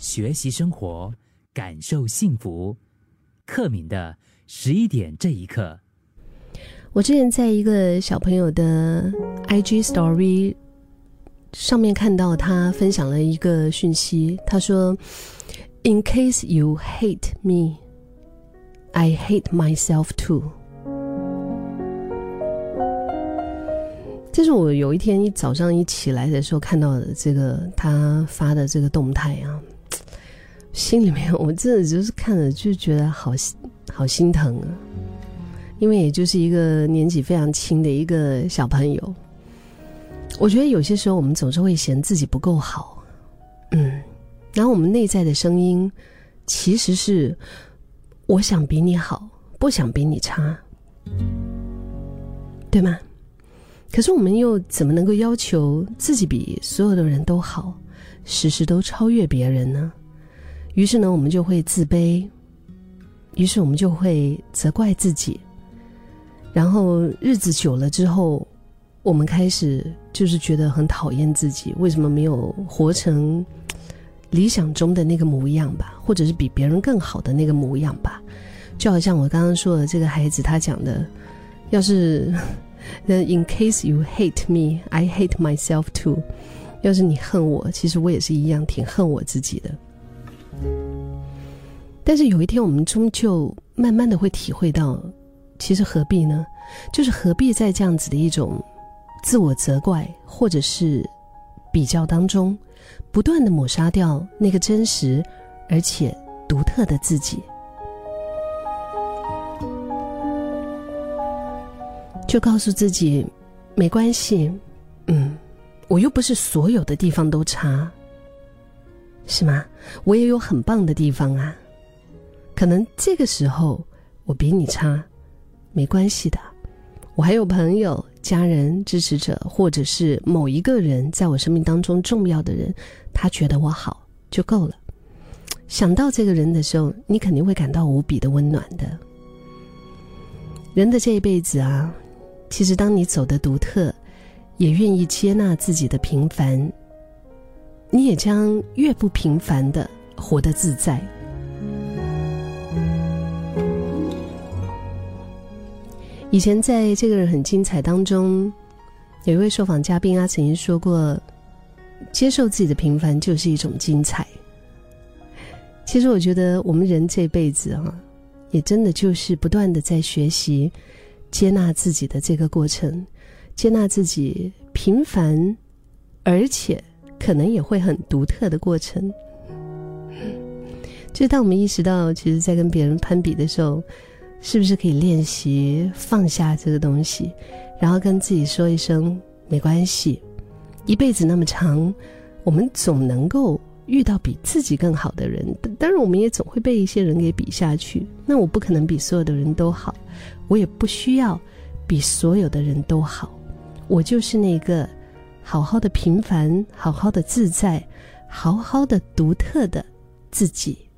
学习生活，感受幸福。克敏的十一点这一刻，我之前在一个小朋友的 IG Story 上面看到他分享了一个讯息，他说：“In case you hate me, I hate myself too。”这是我有一天一早上一起来的时候看到的这个他发的这个动态啊，心里面我真的就是看了就觉得好好心疼啊，因为也就是一个年纪非常轻的一个小朋友，我觉得有些时候我们总是会嫌自己不够好，嗯，然后我们内在的声音其实是我想比你好，不想比你差，对吗？可是我们又怎么能够要求自己比所有的人都好，时时都超越别人呢？于是呢，我们就会自卑，于是我们就会责怪自己，然后日子久了之后，我们开始就是觉得很讨厌自己，为什么没有活成理想中的那个模样吧，或者是比别人更好的那个模样吧？就好像我刚刚说的这个孩子他讲的，要是。那 in case you hate me, I hate myself too。要是你恨我，其实我也是一样挺恨我自己的。但是有一天，我们终究慢慢的会体会到，其实何必呢？就是何必在这样子的一种自我责怪或者是比较当中，不断的抹杀掉那个真实而且独特的自己。就告诉自己，没关系，嗯，我又不是所有的地方都差，是吗？我也有很棒的地方啊。可能这个时候我比你差，没关系的。我还有朋友、家人、支持者，或者是某一个人在我生命当中重要的人，他觉得我好就够了。想到这个人的时候，你肯定会感到无比的温暖的。人的这一辈子啊。其实，当你走的独特，也愿意接纳自己的平凡，你也将越不平凡的活得自在。以前在这个人很精彩当中，有一位受访嘉宾啊，曾经说过：“接受自己的平凡就是一种精彩。”其实，我觉得我们人这辈子啊，也真的就是不断的在学习。接纳自己的这个过程，接纳自己平凡，而且可能也会很独特的过程。就当我们意识到，其实，在跟别人攀比的时候，是不是可以练习放下这个东西，然后跟自己说一声没关系。一辈子那么长，我们总能够遇到比自己更好的人，当然，我们也总会被一些人给比下去。那我不可能比所有的人都好。我也不需要比所有的人都好，我就是那个好好的平凡、好好的自在、好好的独特的自己。